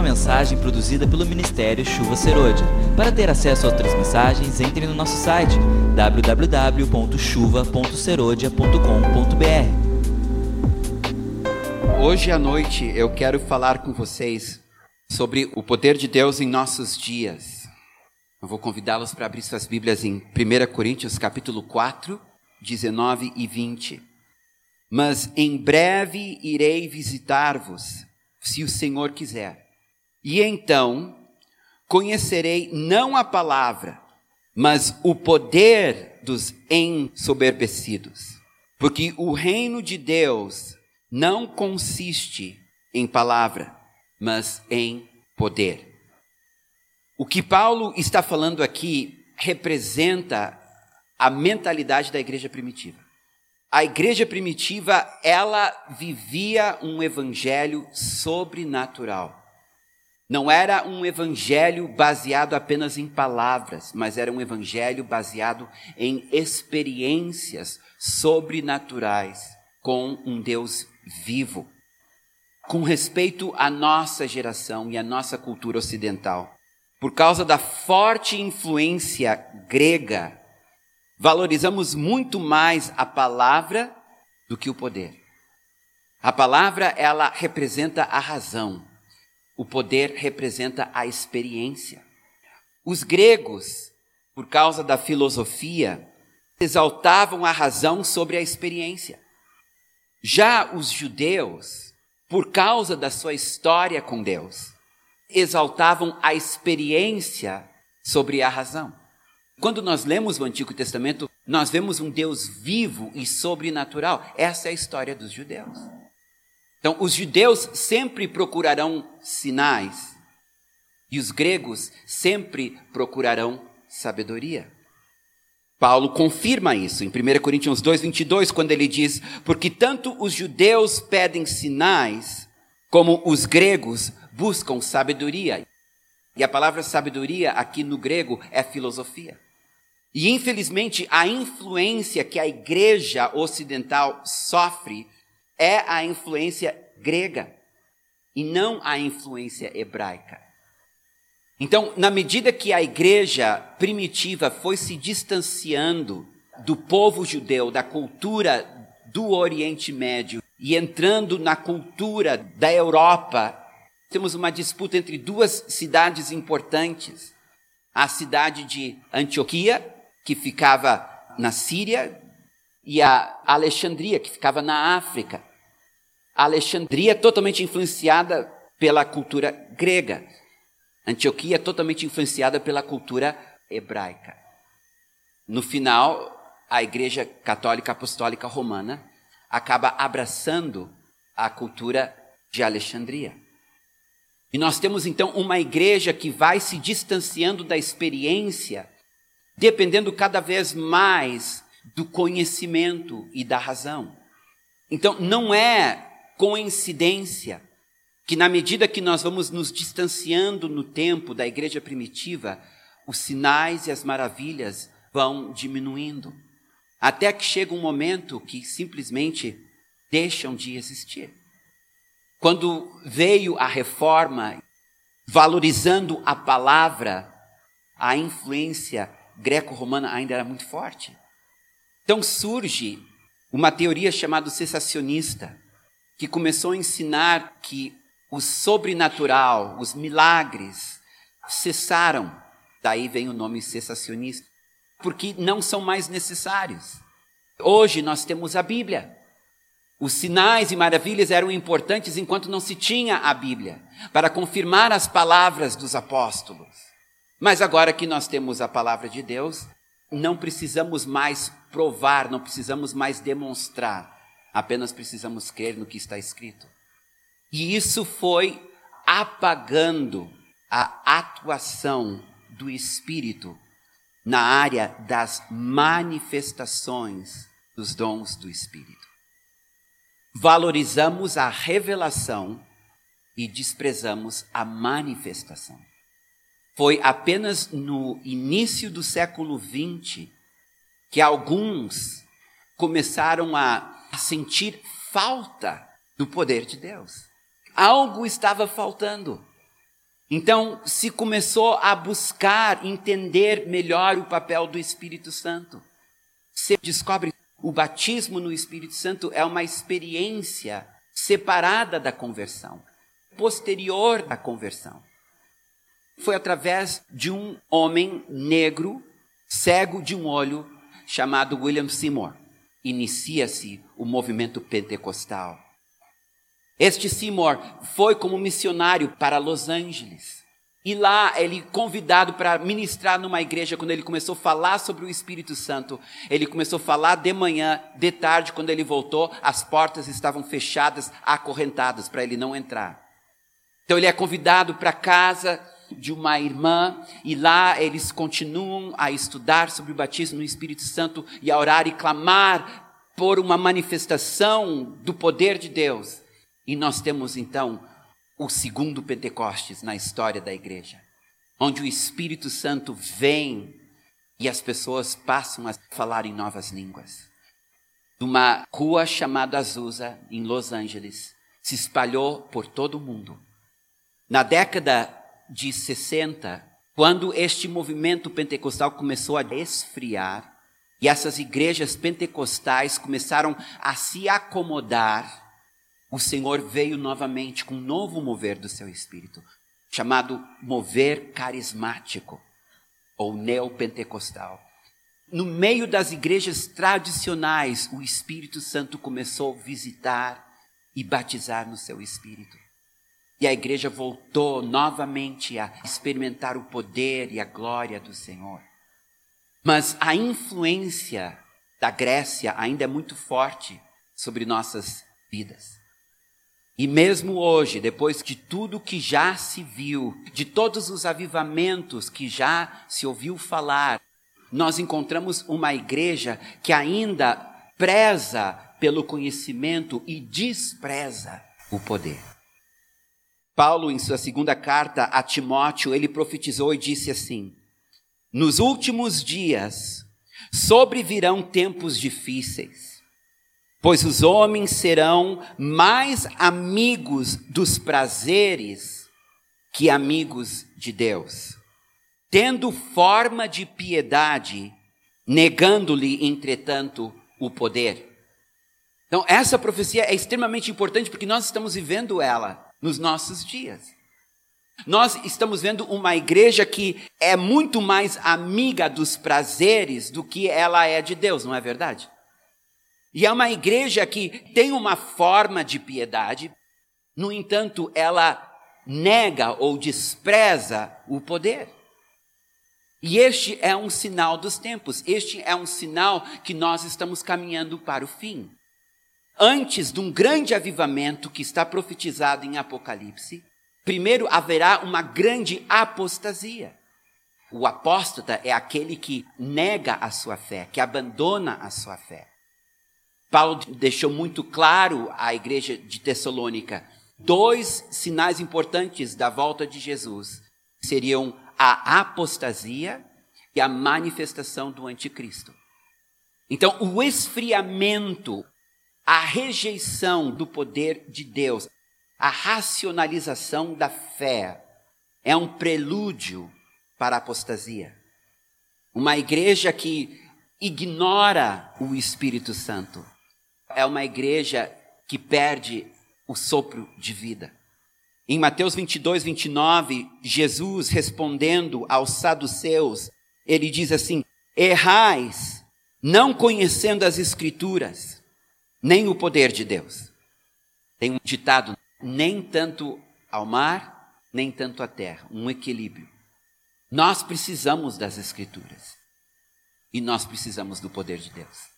uma mensagem produzida pelo Ministério Chuva Serôdia. Para ter acesso a outras mensagens, entre no nosso site www.chuva.serodia.com.br. Hoje à noite eu quero falar com vocês sobre o poder de Deus em nossos dias. Eu vou convidá-los para abrir suas Bíblias em 1 Coríntios capítulo 4, 19 e 20. Mas em breve irei visitar-vos, se o Senhor quiser. E então conhecerei não a palavra, mas o poder dos ensoberbecidos. Porque o reino de Deus não consiste em palavra, mas em poder. O que Paulo está falando aqui representa a mentalidade da igreja primitiva. A igreja primitiva, ela vivia um evangelho sobrenatural. Não era um evangelho baseado apenas em palavras, mas era um evangelho baseado em experiências sobrenaturais com um Deus vivo. Com respeito à nossa geração e à nossa cultura ocidental, por causa da forte influência grega valorizamos muito mais a palavra do que o poder. A palavra, ela representa a razão. O poder representa a experiência. Os gregos, por causa da filosofia, exaltavam a razão sobre a experiência. Já os judeus, por causa da sua história com Deus, exaltavam a experiência sobre a razão. Quando nós lemos o Antigo Testamento, nós vemos um Deus vivo e sobrenatural. Essa é a história dos judeus. Então, os judeus sempre procurarão sinais e os gregos sempre procurarão sabedoria. Paulo confirma isso em 1 Coríntios 2, 22, quando ele diz: Porque tanto os judeus pedem sinais, como os gregos buscam sabedoria. E a palavra sabedoria aqui no grego é filosofia. E infelizmente a influência que a igreja ocidental sofre é a influência grega e não a influência hebraica. Então, na medida que a igreja primitiva foi se distanciando do povo judeu, da cultura do Oriente Médio e entrando na cultura da Europa, temos uma disputa entre duas cidades importantes. A cidade de Antioquia, que ficava na Síria, e a Alexandria, que ficava na África. Alexandria totalmente influenciada pela cultura grega. Antioquia totalmente influenciada pela cultura hebraica. No final, a Igreja Católica Apostólica Romana acaba abraçando a cultura de Alexandria. E nós temos então uma igreja que vai se distanciando da experiência dependendo cada vez mais do conhecimento e da razão. Então, não é coincidência que, na medida que nós vamos nos distanciando no tempo da igreja primitiva, os sinais e as maravilhas vão diminuindo, até que chega um momento que simplesmente deixam de existir. Quando veio a reforma, valorizando a palavra, a influência greco-romana ainda era muito forte. Então surge uma teoria chamada cessacionista, que começou a ensinar que o sobrenatural, os milagres, cessaram. Daí vem o nome cessacionista, porque não são mais necessários. Hoje nós temos a Bíblia. Os sinais e maravilhas eram importantes enquanto não se tinha a Bíblia, para confirmar as palavras dos apóstolos. Mas agora que nós temos a palavra de Deus, não precisamos mais provar, não precisamos mais demonstrar, apenas precisamos crer no que está escrito. E isso foi apagando a atuação do Espírito na área das manifestações dos dons do Espírito. Valorizamos a revelação e desprezamos a manifestação. Foi apenas no início do século XX que alguns começaram a sentir falta do poder de Deus. Algo estava faltando. Então se começou a buscar entender melhor o papel do Espírito Santo. Você descobre o batismo no Espírito Santo é uma experiência separada da conversão, posterior à conversão. Foi através de um homem negro, cego de um olho, chamado William Seymour. Inicia-se o movimento pentecostal. Este Seymour foi como missionário para Los Angeles. E lá ele convidado para ministrar numa igreja quando ele começou a falar sobre o Espírito Santo. Ele começou a falar de manhã, de tarde, quando ele voltou, as portas estavam fechadas, acorrentadas para ele não entrar. Então ele é convidado para casa de uma irmã e lá eles continuam a estudar sobre o batismo no Espírito Santo e a orar e clamar por uma manifestação do poder de Deus. E nós temos então o segundo Pentecostes na história da igreja, onde o Espírito Santo vem e as pessoas passam a falar em novas línguas. Uma rua chamada Azusa, em Los Angeles, se espalhou por todo o mundo. Na década de 60, quando este movimento pentecostal começou a esfriar, e essas igrejas pentecostais começaram a se acomodar o Senhor veio novamente com um novo mover do seu espírito, chamado mover carismático ou neopentecostal. No meio das igrejas tradicionais, o Espírito Santo começou a visitar e batizar no seu espírito. E a igreja voltou novamente a experimentar o poder e a glória do Senhor. Mas a influência da Grécia ainda é muito forte sobre nossas vidas. E mesmo hoje, depois de tudo que já se viu, de todos os avivamentos que já se ouviu falar, nós encontramos uma igreja que ainda preza pelo conhecimento e despreza o poder. Paulo, em sua segunda carta a Timóteo, ele profetizou e disse assim: Nos últimos dias sobrevirão tempos difíceis pois os homens serão mais amigos dos prazeres que amigos de Deus, tendo forma de piedade, negando-lhe, entretanto, o poder. Então, essa profecia é extremamente importante porque nós estamos vivendo ela nos nossos dias. Nós estamos vendo uma igreja que é muito mais amiga dos prazeres do que ela é de Deus, não é verdade? E é uma igreja que tem uma forma de piedade, no entanto, ela nega ou despreza o poder. E este é um sinal dos tempos, este é um sinal que nós estamos caminhando para o fim. Antes de um grande avivamento que está profetizado em Apocalipse, primeiro haverá uma grande apostasia. O apóstata é aquele que nega a sua fé, que abandona a sua fé. Paulo deixou muito claro à igreja de Tessalônica dois sinais importantes da volta de Jesus seriam a apostasia e a manifestação do anticristo. Então, o esfriamento, a rejeição do poder de Deus, a racionalização da fé é um prelúdio para a apostasia. Uma igreja que ignora o Espírito Santo é uma igreja que perde o sopro de vida. Em Mateus 22, 29, Jesus respondendo aos saduceus, ele diz assim: Errais, não conhecendo as Escrituras, nem o poder de Deus. Tem um ditado: nem tanto ao mar, nem tanto à terra, um equilíbrio. Nós precisamos das Escrituras e nós precisamos do poder de Deus.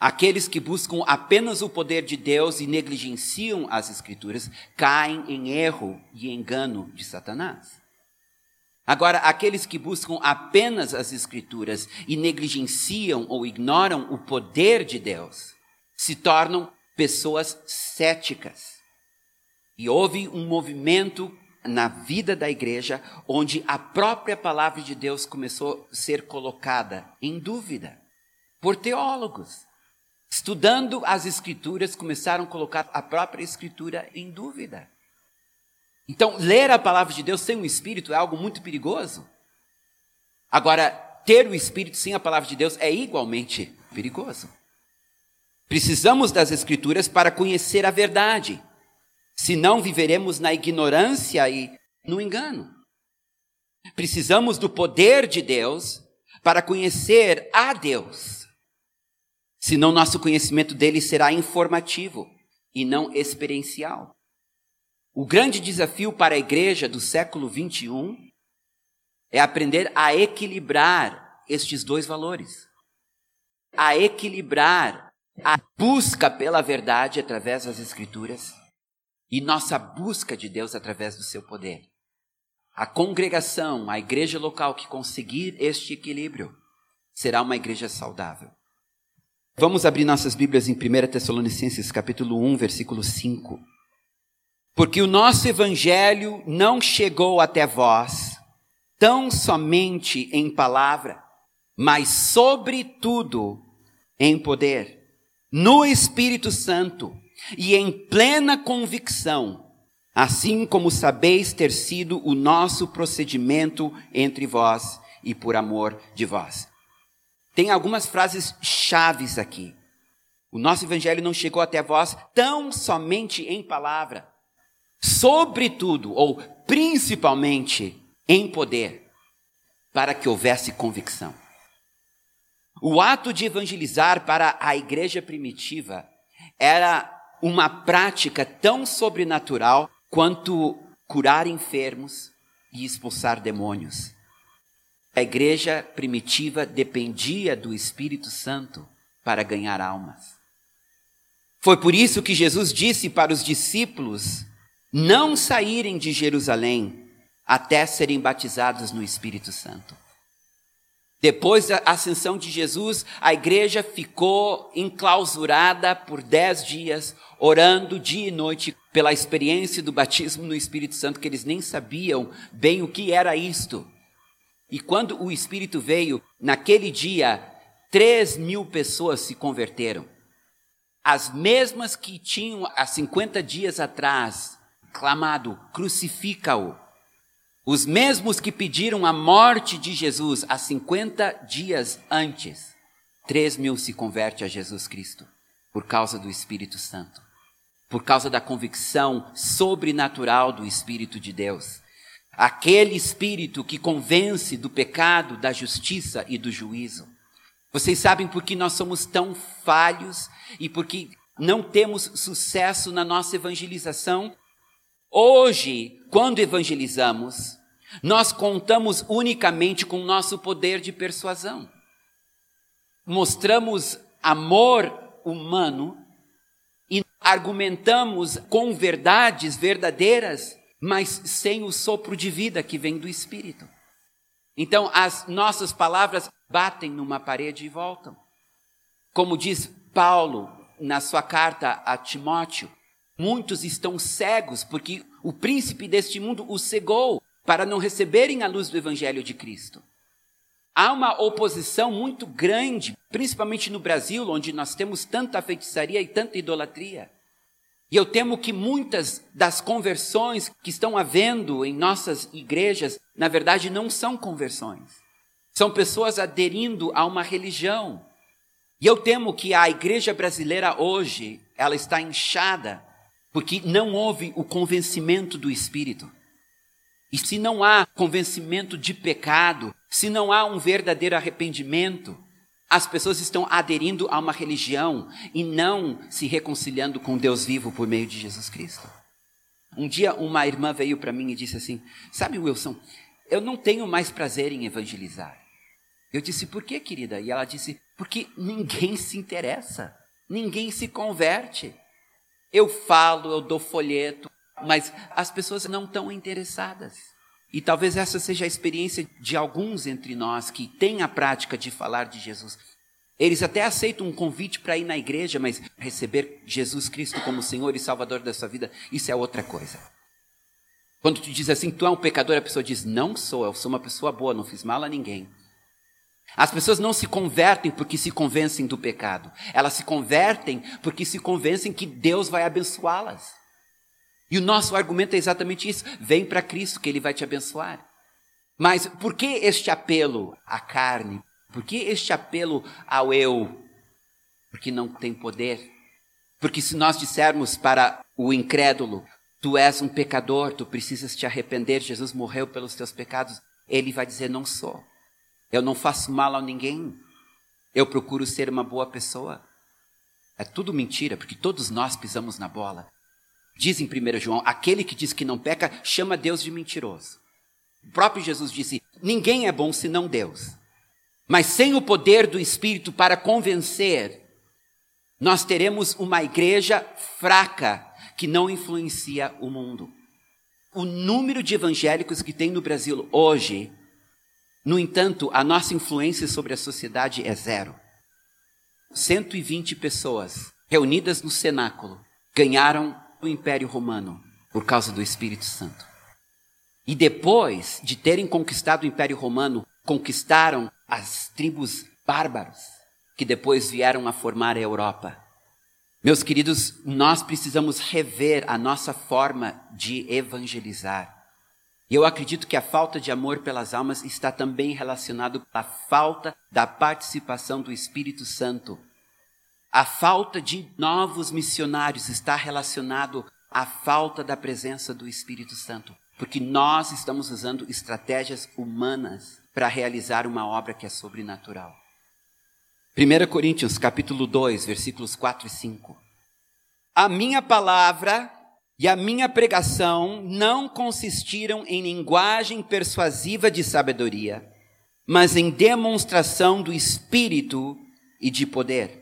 Aqueles que buscam apenas o poder de Deus e negligenciam as Escrituras caem em erro e engano de Satanás. Agora, aqueles que buscam apenas as Escrituras e negligenciam ou ignoram o poder de Deus se tornam pessoas céticas. E houve um movimento na vida da igreja onde a própria palavra de Deus começou a ser colocada em dúvida por teólogos. Estudando as Escrituras, começaram a colocar a própria Escritura em dúvida. Então, ler a palavra de Deus sem o Espírito é algo muito perigoso. Agora, ter o Espírito sem a palavra de Deus é igualmente perigoso. Precisamos das Escrituras para conhecer a verdade, senão viveremos na ignorância e no engano. Precisamos do poder de Deus para conhecer a Deus, senão nosso conhecimento dele será informativo e não experiencial. O grande desafio para a igreja do século 21 é aprender a equilibrar estes dois valores. A equilibrar a busca pela verdade através das Escrituras e nossa busca de Deus através do seu poder. A congregação, a igreja local que conseguir este equilíbrio, será uma igreja saudável. Vamos abrir nossas Bíblias em 1 Tessalonicenses capítulo 1, versículo 5. Porque o nosso evangelho não chegou até vós tão somente em palavra, mas sobretudo em poder, no Espírito Santo e em plena convicção, assim como sabeis ter sido o nosso procedimento entre vós e por amor de vós. Tem algumas frases chaves aqui. O nosso evangelho não chegou até vós tão somente em palavra, sobretudo ou principalmente em poder, para que houvesse convicção. O ato de evangelizar para a igreja primitiva era uma prática tão sobrenatural quanto curar enfermos e expulsar demônios. A igreja primitiva dependia do Espírito Santo para ganhar almas. Foi por isso que Jesus disse para os discípulos não saírem de Jerusalém até serem batizados no Espírito Santo. Depois da ascensão de Jesus, a igreja ficou enclausurada por dez dias, orando dia e noite pela experiência do batismo no Espírito Santo, que eles nem sabiam bem o que era isto. E quando o Espírito veio, naquele dia, três mil pessoas se converteram. As mesmas que tinham há 50 dias atrás clamado: crucifica-o. Os mesmos que pediram a morte de Jesus há 50 dias antes, 3 mil se converte a Jesus Cristo por causa do Espírito Santo, por causa da convicção sobrenatural do Espírito de Deus. Aquele Espírito que convence do pecado, da justiça e do juízo. Vocês sabem por que nós somos tão falhos e por que não temos sucesso na nossa evangelização? Hoje, quando evangelizamos, nós contamos unicamente com nosso poder de persuasão. Mostramos amor humano e argumentamos com verdades verdadeiras, mas sem o sopro de vida que vem do Espírito. Então, as nossas palavras batem numa parede e voltam. Como diz Paulo na sua carta a Timóteo, muitos estão cegos porque o príncipe deste mundo os cegou para não receberem a luz do Evangelho de Cristo. Há uma oposição muito grande, principalmente no Brasil, onde nós temos tanta feitiçaria e tanta idolatria. E eu temo que muitas das conversões que estão havendo em nossas igrejas, na verdade, não são conversões. São pessoas aderindo a uma religião. E eu temo que a igreja brasileira hoje, ela está inchada, porque não houve o convencimento do Espírito. E se não há convencimento de pecado, se não há um verdadeiro arrependimento, as pessoas estão aderindo a uma religião e não se reconciliando com Deus vivo por meio de Jesus Cristo. Um dia uma irmã veio para mim e disse assim: Sabe, Wilson, eu não tenho mais prazer em evangelizar. Eu disse: Por que, querida? E ela disse: Porque ninguém se interessa, ninguém se converte. Eu falo, eu dou folheto, mas as pessoas não estão interessadas. E talvez essa seja a experiência de alguns entre nós que têm a prática de falar de Jesus. Eles até aceitam um convite para ir na igreja, mas receber Jesus Cristo como Senhor e Salvador da sua vida, isso é outra coisa. Quando tu diz assim, tu é um pecador, a pessoa diz, não sou, eu sou uma pessoa boa, não fiz mal a ninguém. As pessoas não se convertem porque se convencem do pecado. Elas se convertem porque se convencem que Deus vai abençoá-las. E o nosso argumento é exatamente isso: vem para Cristo que Ele vai te abençoar. Mas por que este apelo à carne? Por que este apelo ao eu? Porque não tem poder. Porque se nós dissermos para o incrédulo, tu és um pecador, tu precisas te arrepender, Jesus morreu pelos teus pecados, ele vai dizer: não sou. Eu não faço mal a ninguém. Eu procuro ser uma boa pessoa. É tudo mentira, porque todos nós pisamos na bola. Diz em 1 João: aquele que diz que não peca, chama Deus de mentiroso. O próprio Jesus disse: ninguém é bom senão Deus. Mas sem o poder do Espírito para convencer, nós teremos uma igreja fraca que não influencia o mundo. O número de evangélicos que tem no Brasil hoje, no entanto, a nossa influência sobre a sociedade é zero. 120 pessoas reunidas no cenáculo ganharam o Império Romano por causa do Espírito Santo. E depois de terem conquistado o Império Romano, conquistaram as tribos bárbaros que depois vieram a formar a Europa. Meus queridos, nós precisamos rever a nossa forma de evangelizar. E eu acredito que a falta de amor pelas almas está também relacionado à falta da participação do Espírito Santo. A falta de novos missionários está relacionado à falta da presença do Espírito Santo, porque nós estamos usando estratégias humanas para realizar uma obra que é sobrenatural. 1 Coríntios capítulo 2, versículos 4 e 5. A minha palavra e a minha pregação não consistiram em linguagem persuasiva de sabedoria, mas em demonstração do Espírito e de poder,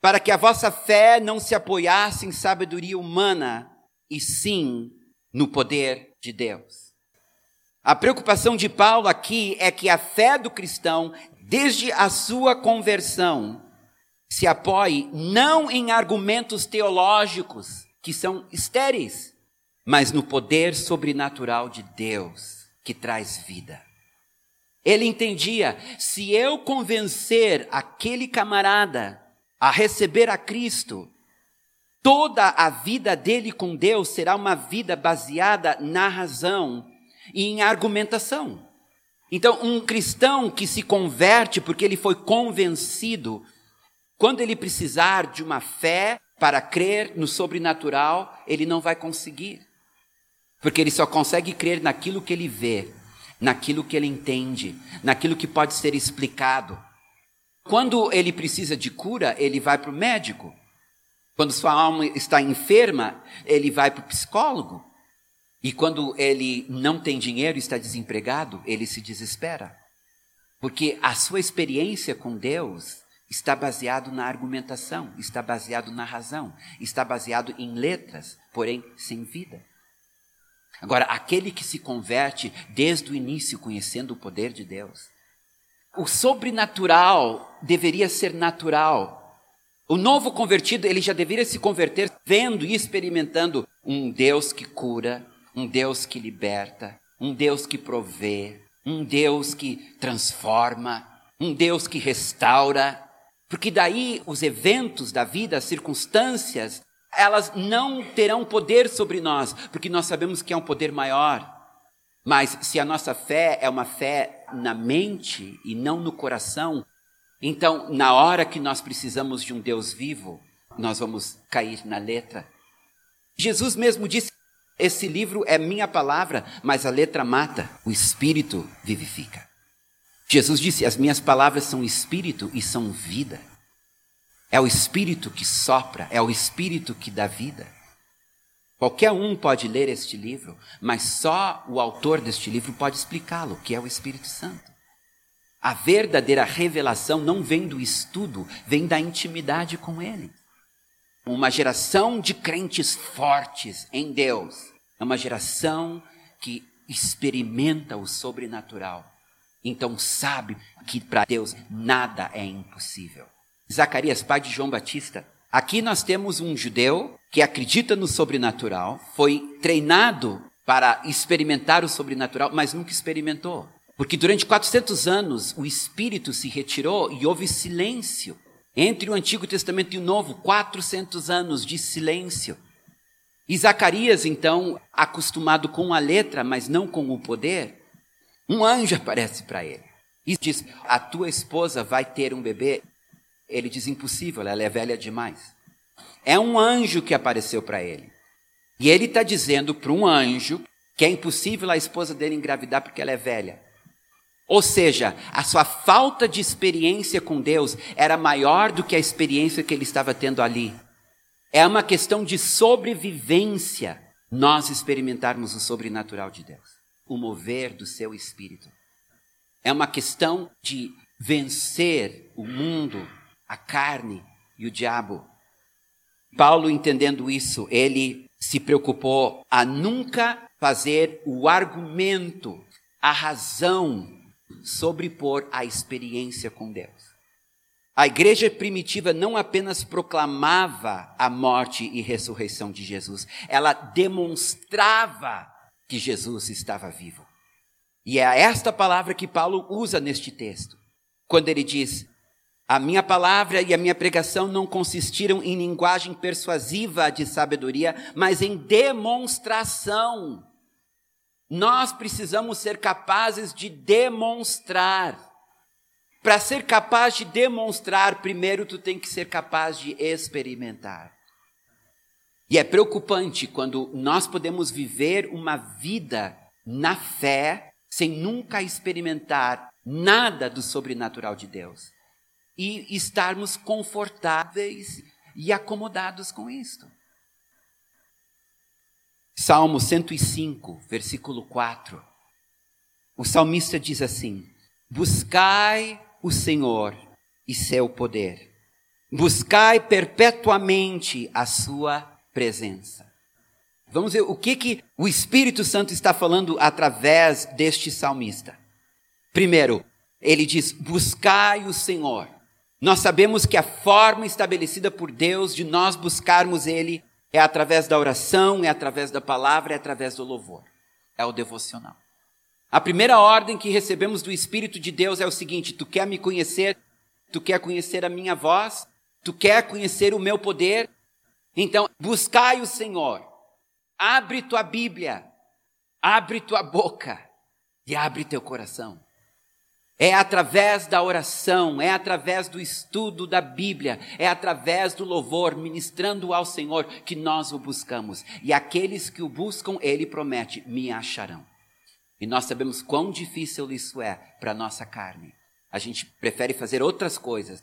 para que a vossa fé não se apoiasse em sabedoria humana, e sim no poder de Deus. A preocupação de Paulo aqui é que a fé do cristão, desde a sua conversão, se apoie não em argumentos teológicos, que são estéreis, mas no poder sobrenatural de Deus que traz vida. Ele entendia: se eu convencer aquele camarada a receber a Cristo, toda a vida dele com Deus será uma vida baseada na razão e em argumentação. Então, um cristão que se converte porque ele foi convencido, quando ele precisar de uma fé para crer no sobrenatural, ele não vai conseguir. Porque ele só consegue crer naquilo que ele vê, naquilo que ele entende, naquilo que pode ser explicado. Quando ele precisa de cura, ele vai para o médico. Quando sua alma está enferma, ele vai para o psicólogo. E quando ele não tem dinheiro e está desempregado, ele se desespera. Porque a sua experiência com Deus está baseado na argumentação, está baseado na razão, está baseado em letras, porém sem vida. Agora, aquele que se converte desde o início conhecendo o poder de Deus, o sobrenatural deveria ser natural. O novo convertido, ele já deveria se converter vendo e experimentando um Deus que cura, um Deus que liberta, um Deus que provê, um Deus que transforma, um Deus que restaura, porque daí os eventos da vida, as circunstâncias, elas não terão poder sobre nós, porque nós sabemos que é um poder maior. Mas se a nossa fé é uma fé na mente e não no coração, então na hora que nós precisamos de um Deus vivo, nós vamos cair na letra. Jesus mesmo disse: Esse livro é minha palavra, mas a letra mata, o espírito vivifica. Jesus disse: As minhas palavras são espírito e são vida. É o espírito que sopra, é o espírito que dá vida. Qualquer um pode ler este livro, mas só o autor deste livro pode explicá-lo, que é o Espírito Santo. A verdadeira revelação não vem do estudo, vem da intimidade com Ele. Uma geração de crentes fortes em Deus é uma geração que experimenta o sobrenatural então sabe que para Deus nada é impossível. Zacarias, pai de João Batista. Aqui nós temos um judeu que acredita no sobrenatural, foi treinado para experimentar o sobrenatural, mas nunca experimentou. Porque durante 400 anos o Espírito se retirou e houve silêncio. Entre o Antigo Testamento e o Novo, 400 anos de silêncio. E Zacarias, então, acostumado com a letra, mas não com o poder, um anjo aparece para ele e diz: A tua esposa vai ter um bebê. Ele diz: Impossível, ela é velha demais. É um anjo que apareceu para ele. E ele está dizendo para um anjo que é impossível a esposa dele engravidar porque ela é velha. Ou seja, a sua falta de experiência com Deus era maior do que a experiência que ele estava tendo ali. É uma questão de sobrevivência nós experimentarmos o sobrenatural de Deus, o mover do seu espírito. É uma questão de vencer o mundo, a carne e o diabo. Paulo, entendendo isso, ele se preocupou a nunca fazer o argumento, a razão sobrepor a experiência com Deus. A igreja primitiva não apenas proclamava a morte e ressurreição de Jesus, ela demonstrava que Jesus estava vivo. E é esta palavra que Paulo usa neste texto, quando ele diz: A minha palavra e a minha pregação não consistiram em linguagem persuasiva de sabedoria, mas em demonstração nós precisamos ser capazes de demonstrar. Para ser capaz de demonstrar, primeiro tu tem que ser capaz de experimentar. E é preocupante quando nós podemos viver uma vida na fé sem nunca experimentar nada do sobrenatural de Deus e estarmos confortáveis e acomodados com isto. Salmo 105, versículo 4. O salmista diz assim: Buscai o Senhor e seu poder, buscai perpetuamente a sua presença. Vamos ver o que, que o Espírito Santo está falando através deste salmista. Primeiro, ele diz: Buscai o Senhor. Nós sabemos que a forma estabelecida por Deus de nós buscarmos Ele é através da oração, é através da palavra, é através do louvor. É o devocional. A primeira ordem que recebemos do Espírito de Deus é o seguinte: tu quer me conhecer? Tu quer conhecer a minha voz? Tu quer conhecer o meu poder? Então, buscai o Senhor. Abre tua Bíblia. Abre tua boca e abre teu coração. É através da oração, é através do estudo da Bíblia, é através do louvor, ministrando ao Senhor, que nós o buscamos. E aqueles que o buscam, Ele promete, me acharão. E nós sabemos quão difícil isso é para a nossa carne. A gente prefere fazer outras coisas.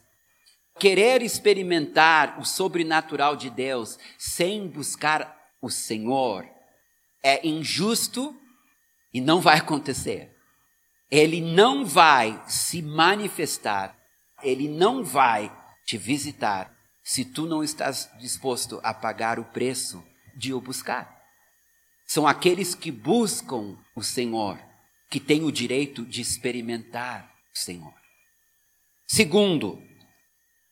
Querer experimentar o sobrenatural de Deus sem buscar o Senhor é injusto e não vai acontecer. Ele não vai se manifestar, ele não vai te visitar se tu não estás disposto a pagar o preço de o buscar. São aqueles que buscam o Senhor que têm o direito de experimentar o Senhor. Segundo,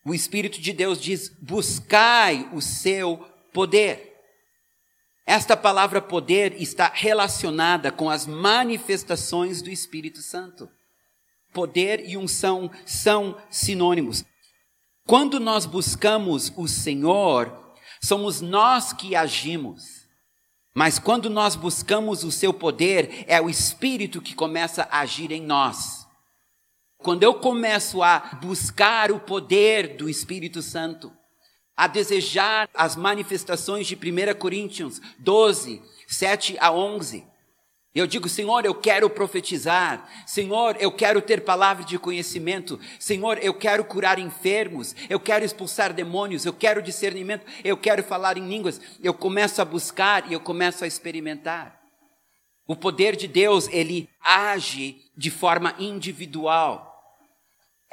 o Espírito de Deus diz: buscai o seu poder. Esta palavra poder está relacionada com as manifestações do Espírito Santo. Poder e unção são sinônimos. Quando nós buscamos o Senhor, somos nós que agimos. Mas quando nós buscamos o seu poder, é o Espírito que começa a agir em nós. Quando eu começo a buscar o poder do Espírito Santo, a desejar as manifestações de 1 Coríntios 12, 7 a 11. Eu digo, Senhor, eu quero profetizar. Senhor, eu quero ter palavra de conhecimento. Senhor, eu quero curar enfermos. Eu quero expulsar demônios. Eu quero discernimento. Eu quero falar em línguas. Eu começo a buscar e eu começo a experimentar. O poder de Deus, ele age de forma individual.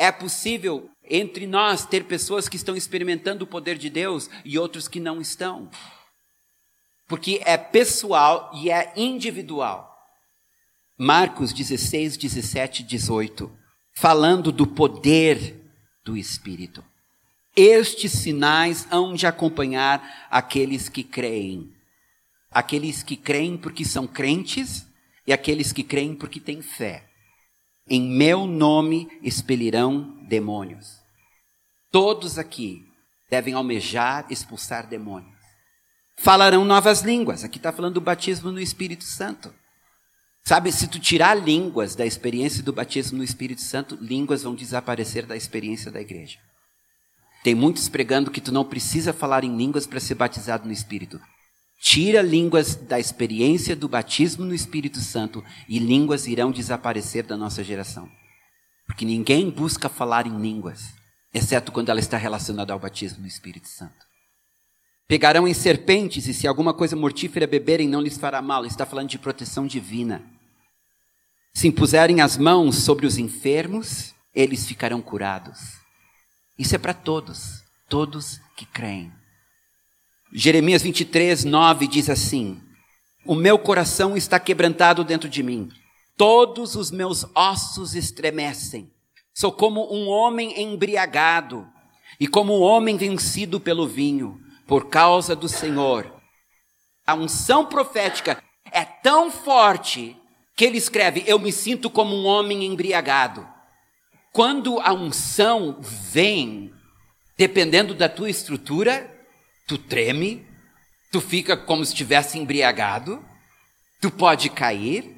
É possível entre nós ter pessoas que estão experimentando o poder de Deus e outros que não estão. Porque é pessoal e é individual. Marcos 16, 17, 18. Falando do poder do Espírito. Estes sinais hão de acompanhar aqueles que creem. Aqueles que creem porque são crentes e aqueles que creem porque têm fé. Em meu nome expelirão demônios. Todos aqui devem almejar expulsar demônios. falarão novas línguas. Aqui está falando do batismo no Espírito Santo. Sabe, se tu tirar línguas da experiência do batismo no Espírito Santo, línguas vão desaparecer da experiência da igreja. Tem muitos pregando que tu não precisa falar em línguas para ser batizado no Espírito. Tira línguas da experiência do batismo no Espírito Santo e línguas irão desaparecer da nossa geração. Porque ninguém busca falar em línguas, exceto quando ela está relacionada ao batismo no Espírito Santo. Pegarão em serpentes, e se alguma coisa mortífera beberem, não lhes fará mal. Está falando de proteção divina. Se impuserem as mãos sobre os enfermos, eles ficarão curados. Isso é para todos, todos que creem. Jeremias 23, 9 diz assim: O meu coração está quebrantado dentro de mim, todos os meus ossos estremecem. Sou como um homem embriagado e como um homem vencido pelo vinho por causa do Senhor. A unção profética é tão forte que ele escreve: Eu me sinto como um homem embriagado. Quando a unção vem, dependendo da tua estrutura, tu treme, tu fica como se estivesse embriagado, tu pode cair.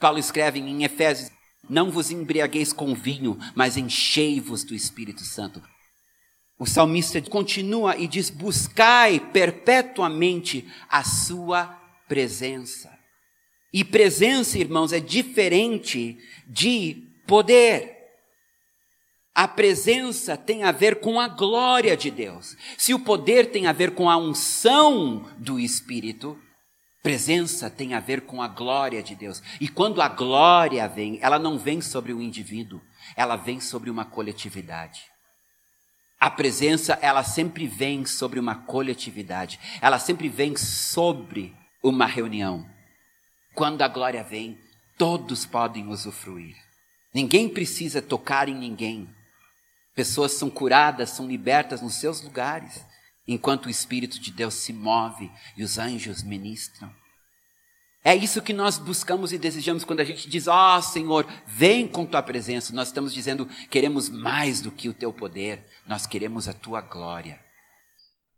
Paulo escreve em Efésios: Não vos embriagueis com vinho, mas enchei-vos do Espírito Santo. O salmista continua e diz: Buscai perpetuamente a sua presença. E presença, irmãos, é diferente de poder. A presença tem a ver com a glória de Deus. Se o poder tem a ver com a unção do Espírito, presença tem a ver com a glória de Deus. E quando a glória vem, ela não vem sobre o indivíduo, ela vem sobre uma coletividade. A presença, ela sempre vem sobre uma coletividade, ela sempre vem sobre uma reunião. Quando a glória vem, todos podem usufruir. Ninguém precisa tocar em ninguém. Pessoas são curadas, são libertas nos seus lugares, enquanto o Espírito de Deus se move e os anjos ministram. É isso que nós buscamos e desejamos quando a gente diz: Ó oh, Senhor, vem com tua presença. Nós estamos dizendo: queremos mais do que o teu poder, nós queremos a tua glória.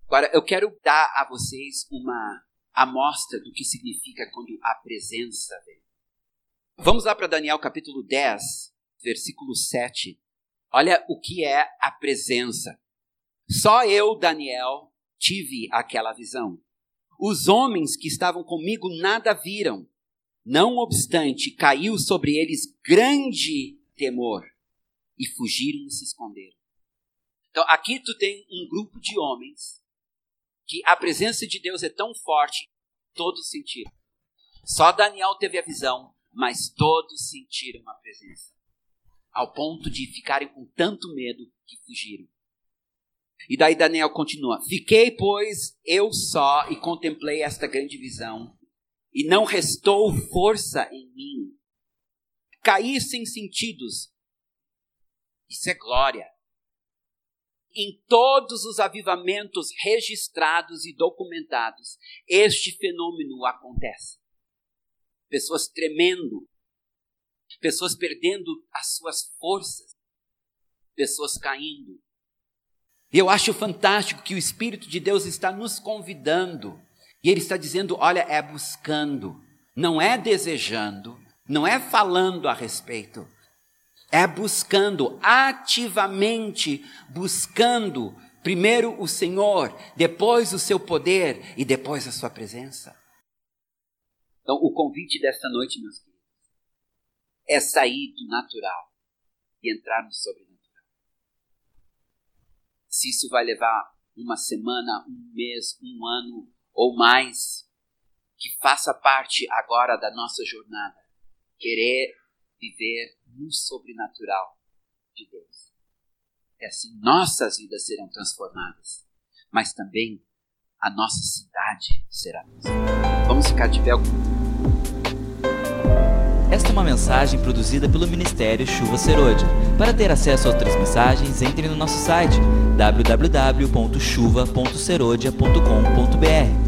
Agora, eu quero dar a vocês uma amostra do que significa quando a presença vem. Vamos lá para Daniel capítulo 10, versículo 7. Olha o que é a presença. Só eu, Daniel, tive aquela visão. Os homens que estavam comigo nada viram. Não obstante, caiu sobre eles grande temor e fugiram e se esconderam. Então, aqui tu tem um grupo de homens que a presença de Deus é tão forte, todos sentiram. Só Daniel teve a visão, mas todos sentiram a presença. Ao ponto de ficarem com tanto medo que fugiram. E daí Daniel continua: Fiquei, pois, eu só e contemplei esta grande visão, e não restou força em mim. Caí sem sentidos. Isso é glória. Em todos os avivamentos registrados e documentados, este fenômeno acontece. Pessoas tremendo, pessoas perdendo as suas forças, pessoas caindo, e eu acho fantástico que o Espírito de Deus está nos convidando. E Ele está dizendo: olha, é buscando, não é desejando, não é falando a respeito, é buscando, ativamente buscando, primeiro o Senhor, depois o seu poder e depois a sua presença. Então, o convite desta noite, meus é sair do natural e entrar no sobrenatural se isso vai levar uma semana, um mês, um ano ou mais, que faça parte agora da nossa jornada, querer viver no sobrenatural de Deus. É assim nossas vidas serão transformadas, mas também a nossa cidade será. Vamos ficar de pé. É uma mensagem produzida pelo Ministério Chuva Serôdia. Para ter acesso a outras mensagens, entre no nosso site www.chuva.serodia.com.br